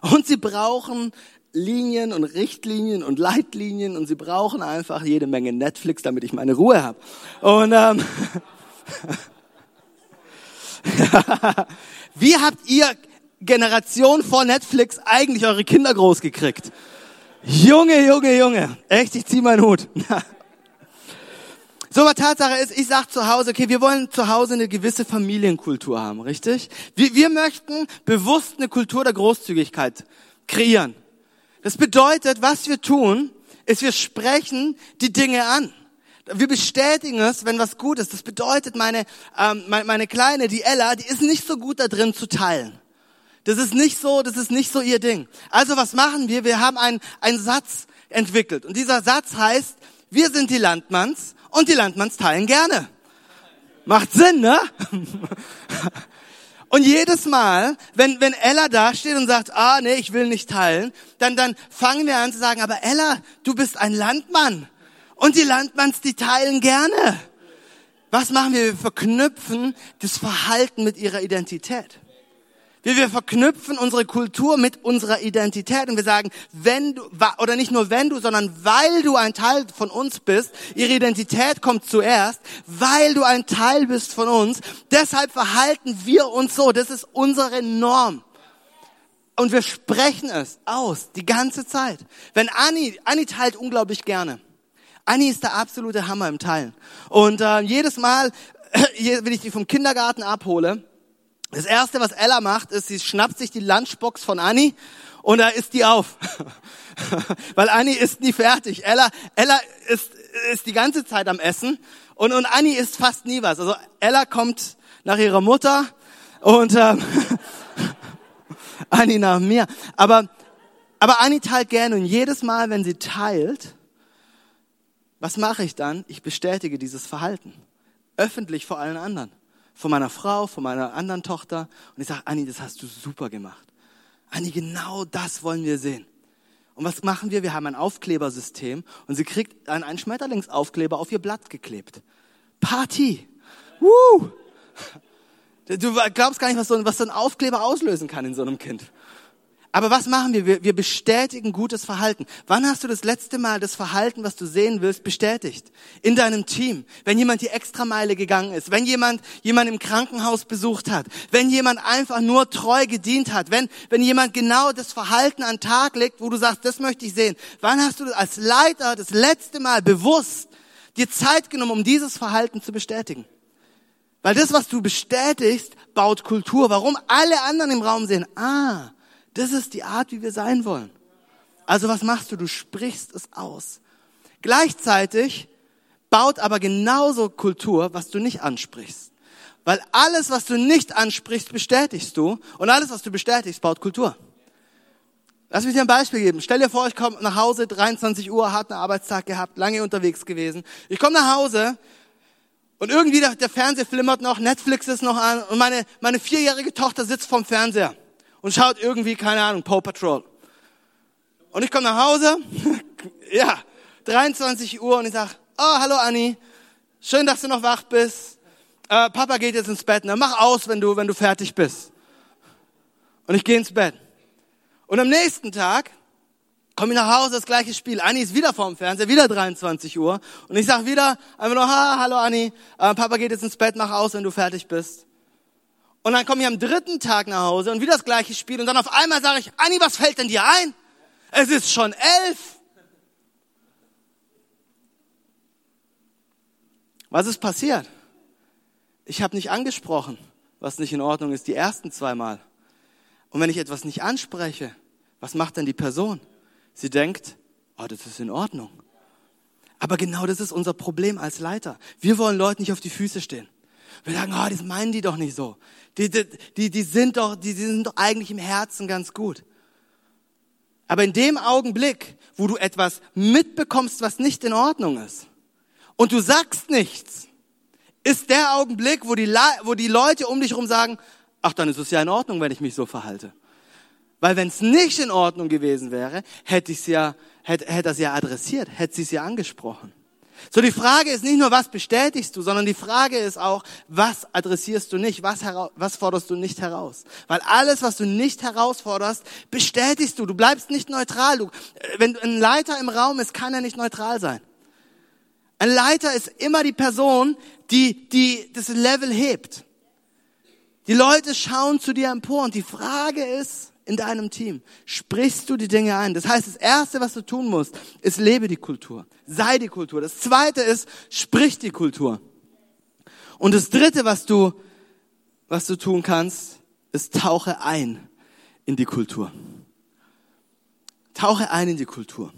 Und sie brauchen Linien und Richtlinien und Leitlinien und sie brauchen einfach jede Menge Netflix, damit ich meine Ruhe habe. Und ähm, wie habt ihr Generation vor Netflix eigentlich eure Kinder groß gekriegt? Junge, Junge, Junge. Echt, ich zieh meinen Hut. So, aber Tatsache ist, ich sag zu Hause, okay, wir wollen zu Hause eine gewisse Familienkultur haben, richtig? Wir, wir möchten bewusst eine Kultur der Großzügigkeit kreieren. Das bedeutet, was wir tun, ist, wir sprechen die Dinge an. Wir bestätigen es, wenn was gut ist. Das bedeutet, meine, ähm, meine, Kleine, die Ella, die ist nicht so gut da drin zu teilen. Das ist nicht so, das ist nicht so ihr Ding. Also was machen wir? Wir haben einen, einen Satz entwickelt. Und dieser Satz heißt, wir sind die Landmanns und die Landmanns teilen gerne. Macht Sinn, ne? Und jedes Mal, wenn, wenn Ella da steht und sagt, ah, nee, ich will nicht teilen, dann, dann fangen wir an zu sagen, aber Ella, du bist ein Landmann. Und die Landmanns, die teilen gerne. Was machen wir? Wir verknüpfen das Verhalten mit ihrer Identität. Wir, wir verknüpfen unsere Kultur mit unserer Identität und wir sagen, wenn du, oder nicht nur wenn du, sondern weil du ein Teil von uns bist, ihre Identität kommt zuerst, weil du ein Teil bist von uns, deshalb verhalten wir uns so, das ist unsere Norm. Und wir sprechen es aus, die ganze Zeit. Wenn Anni, Anni teilt unglaublich gerne. Anni ist der absolute Hammer im Teilen. Und äh, jedes Mal, wenn ich die vom Kindergarten abhole, das erste, was Ella macht, ist, sie schnappt sich die Lunchbox von Annie und da ist die auf. Weil Annie ist nie fertig. Ella, Ella ist, ist die ganze Zeit am Essen und, und Annie isst fast nie was. Also Ella kommt nach ihrer Mutter und ähm, Annie nach mir. Aber, aber Annie teilt gerne und jedes Mal, wenn sie teilt, was mache ich dann? Ich bestätige dieses Verhalten. Öffentlich vor allen anderen von meiner Frau, von meiner anderen Tochter. Und ich sage, Anni, das hast du super gemacht. Anni, genau das wollen wir sehen. Und was machen wir? Wir haben ein Aufklebersystem und sie kriegt einen, Schmetterlingsaufkleber auf ihr Blatt geklebt. Party! Woo! Du glaubst gar nicht, was so ein Aufkleber auslösen kann in so einem Kind. Aber was machen wir? wir? Wir bestätigen gutes Verhalten. Wann hast du das letzte Mal das Verhalten, was du sehen willst, bestätigt? In deinem Team. Wenn jemand die Extrameile gegangen ist, wenn jemand jemand im Krankenhaus besucht hat, wenn jemand einfach nur treu gedient hat, wenn, wenn jemand genau das Verhalten an Tag legt, wo du sagst, das möchte ich sehen. Wann hast du als Leiter das letzte Mal bewusst dir Zeit genommen, um dieses Verhalten zu bestätigen? Weil das, was du bestätigst, baut Kultur. Warum alle anderen im Raum sehen, ah, das ist die Art, wie wir sein wollen. Also was machst du? Du sprichst es aus. Gleichzeitig baut aber genauso Kultur, was du nicht ansprichst. Weil alles, was du nicht ansprichst, bestätigst du. Und alles, was du bestätigst, baut Kultur. Lass mich dir ein Beispiel geben. Stell dir vor, ich komme nach Hause, 23 Uhr, harten Arbeitstag gehabt, lange unterwegs gewesen. Ich komme nach Hause und irgendwie der, der Fernseher flimmert noch, Netflix ist noch an und meine, meine vierjährige Tochter sitzt vorm Fernseher und schaut irgendwie, keine Ahnung, Paw Patrol. Und ich komme nach Hause, ja, 23 Uhr und ich sag, oh, hallo Anni, schön, dass du noch wach bist. Äh, Papa geht jetzt ins Bett, ne? mach aus, wenn du, wenn du fertig bist. Und ich gehe ins Bett. Und am nächsten Tag komme ich nach Hause, das gleiche Spiel. Anni ist wieder vorm Fernseher, wieder 23 Uhr. Und ich sag wieder einfach nur, ha, hallo Anni, äh, Papa geht jetzt ins Bett, mach aus, wenn du fertig bist. Und dann komme ich am dritten Tag nach Hause und wieder das gleiche Spiel. Und dann auf einmal sage ich, Anni, was fällt denn dir ein? Es ist schon elf. Was ist passiert? Ich habe nicht angesprochen, was nicht in Ordnung ist, die ersten zweimal. Und wenn ich etwas nicht anspreche, was macht dann die Person? Sie denkt, oh, das ist in Ordnung. Aber genau das ist unser Problem als Leiter. Wir wollen Leuten nicht auf die Füße stehen. Wir sagen, oh, das meinen die doch nicht so. Die, die, die, sind doch, die, die sind doch eigentlich im Herzen ganz gut. Aber in dem Augenblick, wo du etwas mitbekommst, was nicht in Ordnung ist, und du sagst nichts, ist der Augenblick, wo die, wo die Leute um dich herum sagen, ach, dann ist es ja in Ordnung, wenn ich mich so verhalte. Weil wenn es nicht in Ordnung gewesen wäre, hätte ich es ja, hätte, hätte es ja adressiert, hätte sie es ja angesprochen. So, die Frage ist nicht nur, was bestätigst du, sondern die Frage ist auch, was adressierst du nicht, was, was forderst du nicht heraus? Weil alles, was du nicht herausforderst, bestätigst du. Du bleibst nicht neutral. Du, äh, wenn ein Leiter im Raum ist, kann er nicht neutral sein. Ein Leiter ist immer die Person, die, die das Level hebt. Die Leute schauen zu dir empor und die Frage ist, in deinem Team? Sprichst du die Dinge ein? Das heißt, das Erste, was du tun musst, ist lebe die Kultur. Sei die Kultur. Das Zweite ist, sprich die Kultur. Und das Dritte, was du, was du tun kannst, ist tauche ein in die Kultur. Tauche ein in die Kultur.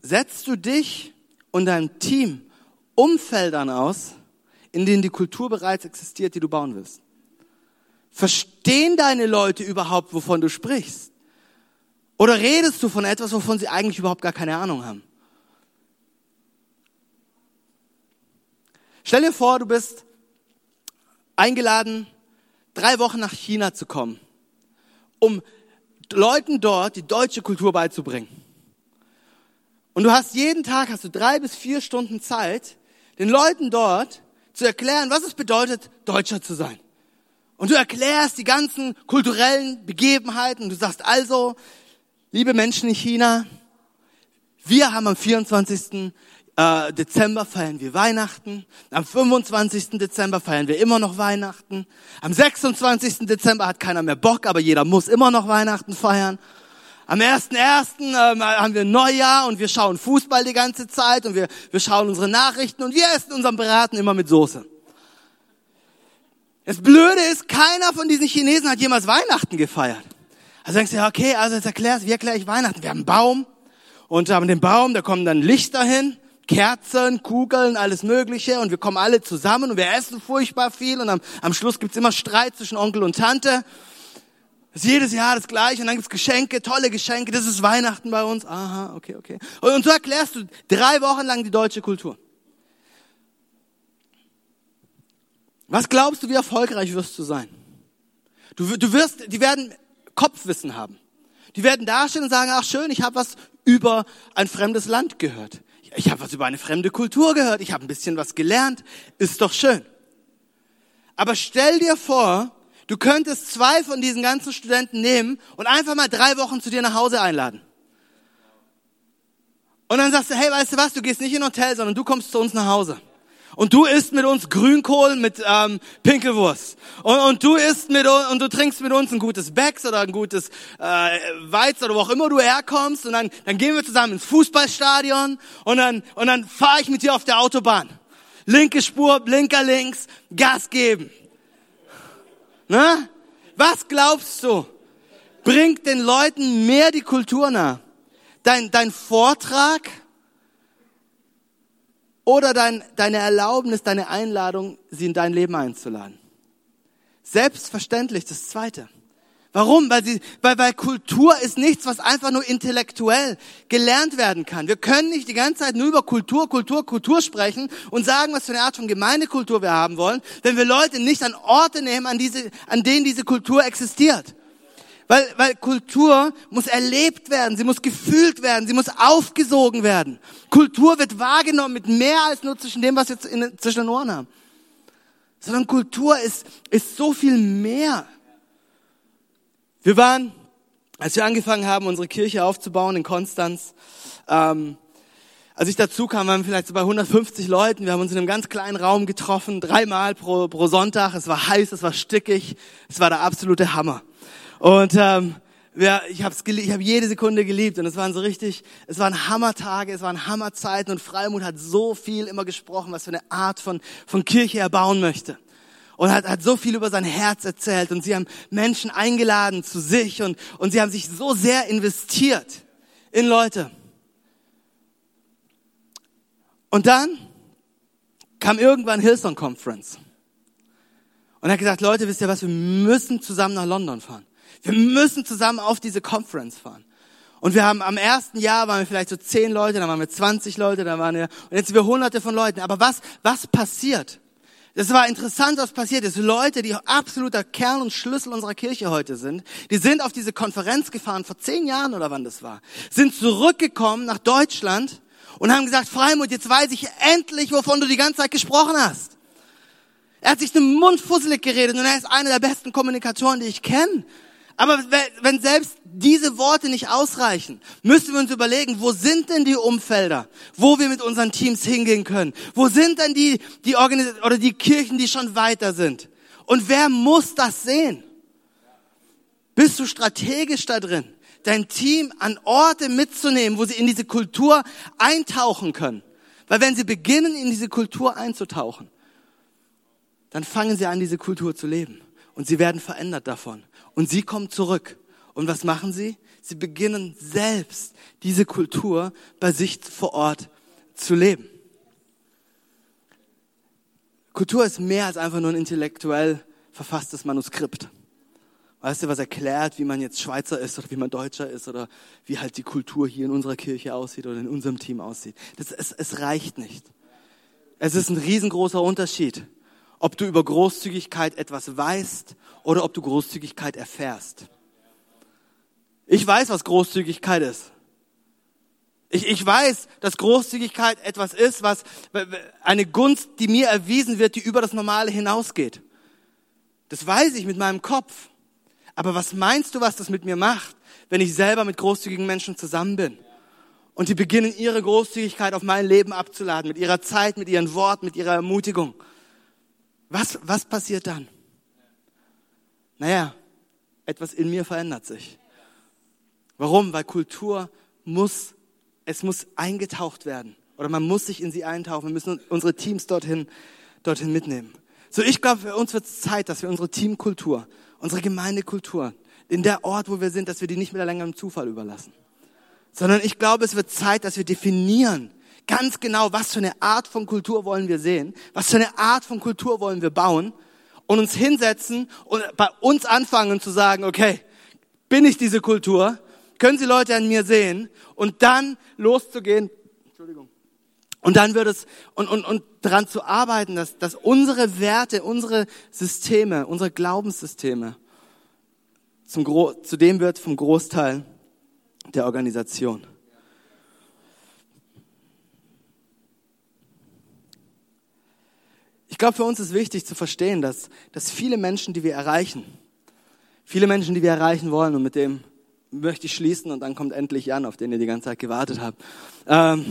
Setzt du dich und dein Team Umfeldern aus, in denen die Kultur bereits existiert, die du bauen willst? Verstehen deine Leute überhaupt, wovon du sprichst? Oder redest du von etwas, wovon sie eigentlich überhaupt gar keine Ahnung haben? Stell dir vor, du bist eingeladen, drei Wochen nach China zu kommen, um Leuten dort die deutsche Kultur beizubringen. Und du hast jeden Tag, hast du drei bis vier Stunden Zeit, den Leuten dort zu erklären, was es bedeutet, Deutscher zu sein. Und du erklärst die ganzen kulturellen Begebenheiten. Du sagst also, liebe Menschen in China, wir haben am 24. Äh, Dezember feiern wir Weihnachten. Am 25. Dezember feiern wir immer noch Weihnachten. Am 26. Dezember hat keiner mehr Bock, aber jeder muss immer noch Weihnachten feiern. Am 1.1. Ähm, haben wir Neujahr und wir schauen Fußball die ganze Zeit und wir, wir schauen unsere Nachrichten und wir essen unseren Braten immer mit Soße. Das Blöde ist, keiner von diesen Chinesen hat jemals Weihnachten gefeiert. Also denkst du, ja, okay, also jetzt erklärst, wie erkläre ich Weihnachten? Wir haben einen Baum und haben den Baum, da kommen dann Lichter hin, Kerzen, Kugeln, alles Mögliche und wir kommen alle zusammen und wir essen furchtbar viel und am, am Schluss gibt's immer Streit zwischen Onkel und Tante. Das ist jedes Jahr das Gleiche und dann gibt's Geschenke, tolle Geschenke, das ist Weihnachten bei uns. Aha, okay, okay. Und, und so erklärst du drei Wochen lang die deutsche Kultur. Was glaubst du, wie erfolgreich wirst du sein? Du, du wirst, die werden Kopfwissen haben. Die werden dastehen und sagen, ach schön, ich habe was über ein fremdes Land gehört. Ich habe was über eine fremde Kultur gehört. Ich habe ein bisschen was gelernt. Ist doch schön. Aber stell dir vor, du könntest zwei von diesen ganzen Studenten nehmen und einfach mal drei Wochen zu dir nach Hause einladen. Und dann sagst du, hey, weißt du was, du gehst nicht in ein Hotel, sondern du kommst zu uns nach Hause. Und du isst mit uns Grünkohl mit ähm, Pinkelwurst. Und, und du isst mit uns und du trinkst mit uns ein gutes Becks oder ein gutes äh, Weiz oder wo auch immer du herkommst. Und dann, dann gehen wir zusammen ins Fußballstadion und dann, und dann fahre ich mit dir auf der Autobahn. Linke Spur, Blinker links, Gas geben. Na? Was glaubst du? Bringt den Leuten mehr die Kultur nah? Dein, dein Vortrag oder dein, deine Erlaubnis, deine Einladung, sie in dein Leben einzuladen. Selbstverständlich das Zweite. Warum? Weil, sie, weil, weil Kultur ist nichts, was einfach nur intellektuell gelernt werden kann. Wir können nicht die ganze Zeit nur über Kultur, Kultur, Kultur sprechen und sagen, was für eine Art von Gemeindekultur wir haben wollen, wenn wir Leute nicht an Orte nehmen, an, diese, an denen diese Kultur existiert. Weil, weil Kultur muss erlebt werden, sie muss gefühlt werden, sie muss aufgesogen werden. Kultur wird wahrgenommen mit mehr als nur zwischen dem, was wir in, zwischen den Ohren haben. Sondern Kultur ist, ist so viel mehr. Wir waren, als wir angefangen haben, unsere Kirche aufzubauen in Konstanz, ähm, als ich dazu kam, waren wir vielleicht so bei 150 Leuten. Wir haben uns in einem ganz kleinen Raum getroffen, dreimal pro, pro Sonntag. Es war heiß, es war stickig, es war der absolute Hammer. Und ähm, ja, ich habe ich hab jede Sekunde geliebt und es waren so richtig, es waren Hammertage, es waren Hammerzeiten und Freimut hat so viel immer gesprochen, was für eine Art von, von Kirche er bauen möchte. Und hat, hat so viel über sein Herz erzählt und sie haben Menschen eingeladen zu sich und, und sie haben sich so sehr investiert in Leute. Und dann kam irgendwann Hillsong Conference. Und er hat gesagt, Leute, wisst ihr was, wir müssen zusammen nach London fahren. Wir müssen zusammen auf diese Conference fahren. Und wir haben am ersten Jahr waren wir vielleicht so zehn Leute, dann waren wir 20 Leute, dann waren wir, und jetzt sind wir hunderte von Leuten. Aber was, was passiert? Das war interessant, was passiert ist. Leute, die absoluter Kern und Schlüssel unserer Kirche heute sind, die sind auf diese Konferenz gefahren, vor zehn Jahren oder wann das war, sind zurückgekommen nach Deutschland und haben gesagt, Freimut, jetzt weiß ich endlich, wovon du die ganze Zeit gesprochen hast. Er hat sich den Mund fusselig geredet und er ist einer der besten Kommunikatoren, die ich kenne. Aber wenn selbst diese Worte nicht ausreichen, müssen wir uns überlegen, wo sind denn die Umfelder, wo wir mit unseren Teams hingehen können? Wo sind denn die, die Organis oder die Kirchen, die schon weiter sind? Und wer muss das sehen? Bist du strategisch da drin, dein Team an Orte mitzunehmen, wo sie in diese Kultur eintauchen können? Weil wenn sie beginnen, in diese Kultur einzutauchen, dann fangen sie an, diese Kultur zu leben. Und sie werden verändert davon. Und sie kommen zurück. Und was machen sie? Sie beginnen selbst diese Kultur bei sich vor Ort zu leben. Kultur ist mehr als einfach nur ein intellektuell verfasstes Manuskript. Weißt du, was erklärt, wie man jetzt Schweizer ist oder wie man Deutscher ist oder wie halt die Kultur hier in unserer Kirche aussieht oder in unserem Team aussieht. Das, es, es reicht nicht. Es ist ein riesengroßer Unterschied, ob du über Großzügigkeit etwas weißt oder ob du Großzügigkeit erfährst. Ich weiß, was Großzügigkeit ist. Ich, ich weiß, dass Großzügigkeit etwas ist, was eine Gunst, die mir erwiesen wird, die über das Normale hinausgeht. Das weiß ich mit meinem Kopf. Aber was meinst du, was das mit mir macht, wenn ich selber mit großzügigen Menschen zusammen bin? Und die beginnen ihre Großzügigkeit auf mein Leben abzuladen, mit ihrer Zeit, mit ihren Worten, mit ihrer Ermutigung. Was, was passiert dann? Naja, etwas in mir verändert sich. Warum? Weil Kultur muss, es muss eingetaucht werden. Oder man muss sich in sie eintauchen. Wir müssen unsere Teams dorthin, dorthin mitnehmen. So, ich glaube, für uns wird es Zeit, dass wir unsere Teamkultur, unsere Gemeindekultur, in der Ort, wo wir sind, dass wir die nicht mehr länger im Zufall überlassen. Sondern ich glaube, es wird Zeit, dass wir definieren, ganz genau, was für eine Art von Kultur wollen wir sehen, was für eine Art von Kultur wollen wir bauen und uns hinsetzen und bei uns anfangen zu sagen, okay, bin ich diese Kultur? Können Sie Leute an mir sehen? Und dann loszugehen, Entschuldigung, und dann wird es, und, und, und daran zu arbeiten, dass, dass unsere Werte, unsere Systeme, unsere Glaubenssysteme zum Gro zu dem wird vom Großteil der Organisation. Ich glaube, für uns ist wichtig zu verstehen, dass, dass viele Menschen, die wir erreichen, viele Menschen, die wir erreichen wollen, und mit dem möchte ich schließen und dann kommt endlich Jan, auf den ihr die ganze Zeit gewartet habt. Ähm,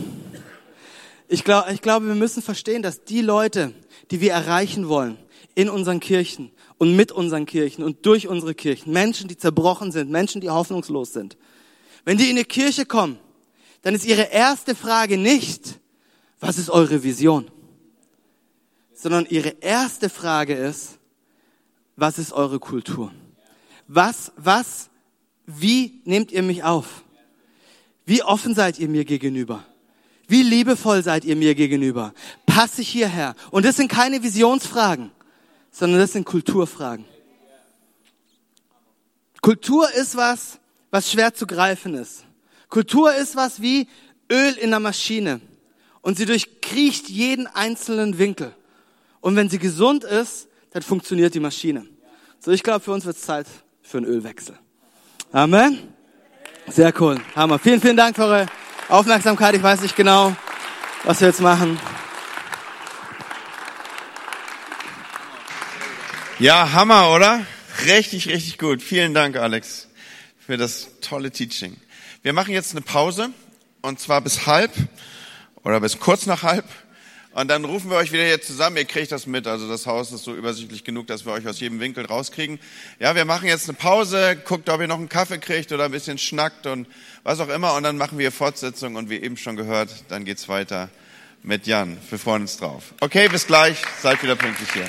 ich, glaub, ich glaube, wir müssen verstehen, dass die Leute, die wir erreichen wollen, in unseren Kirchen und mit unseren Kirchen und durch unsere Kirchen, Menschen, die zerbrochen sind, Menschen, die hoffnungslos sind, wenn die in die Kirche kommen, dann ist ihre erste Frage nicht, was ist eure Vision? Sondern ihre erste Frage ist, was ist eure Kultur? Was, was wie nehmt ihr mich auf? Wie offen seid ihr mir gegenüber? Wie liebevoll seid ihr mir gegenüber? Passe ich hierher? Und das sind keine Visionsfragen, sondern das sind Kulturfragen. Kultur ist was, was schwer zu greifen ist. Kultur ist was wie Öl in der Maschine. Und sie durchkriecht jeden einzelnen Winkel. Und wenn sie gesund ist, dann funktioniert die Maschine. So, ich glaube, für uns wird es Zeit für einen Ölwechsel. Amen. Sehr cool. Hammer. Vielen, vielen Dank für eure Aufmerksamkeit. Ich weiß nicht genau, was wir jetzt machen. Ja, Hammer, oder? Richtig, richtig gut. Vielen Dank, Alex, für das tolle Teaching. Wir machen jetzt eine Pause und zwar bis halb oder bis kurz nach halb. Und dann rufen wir euch wieder hier zusammen. Ihr kriegt das mit. Also das Haus ist so übersichtlich genug, dass wir euch aus jedem Winkel rauskriegen. Ja, wir machen jetzt eine Pause. Guckt, ob ihr noch einen Kaffee kriegt oder ein bisschen schnackt und was auch immer. Und dann machen wir Fortsetzung. Und wie eben schon gehört, dann geht's weiter mit Jan. Wir freuen uns drauf. Okay, bis gleich. Seid wieder pünktlich hier.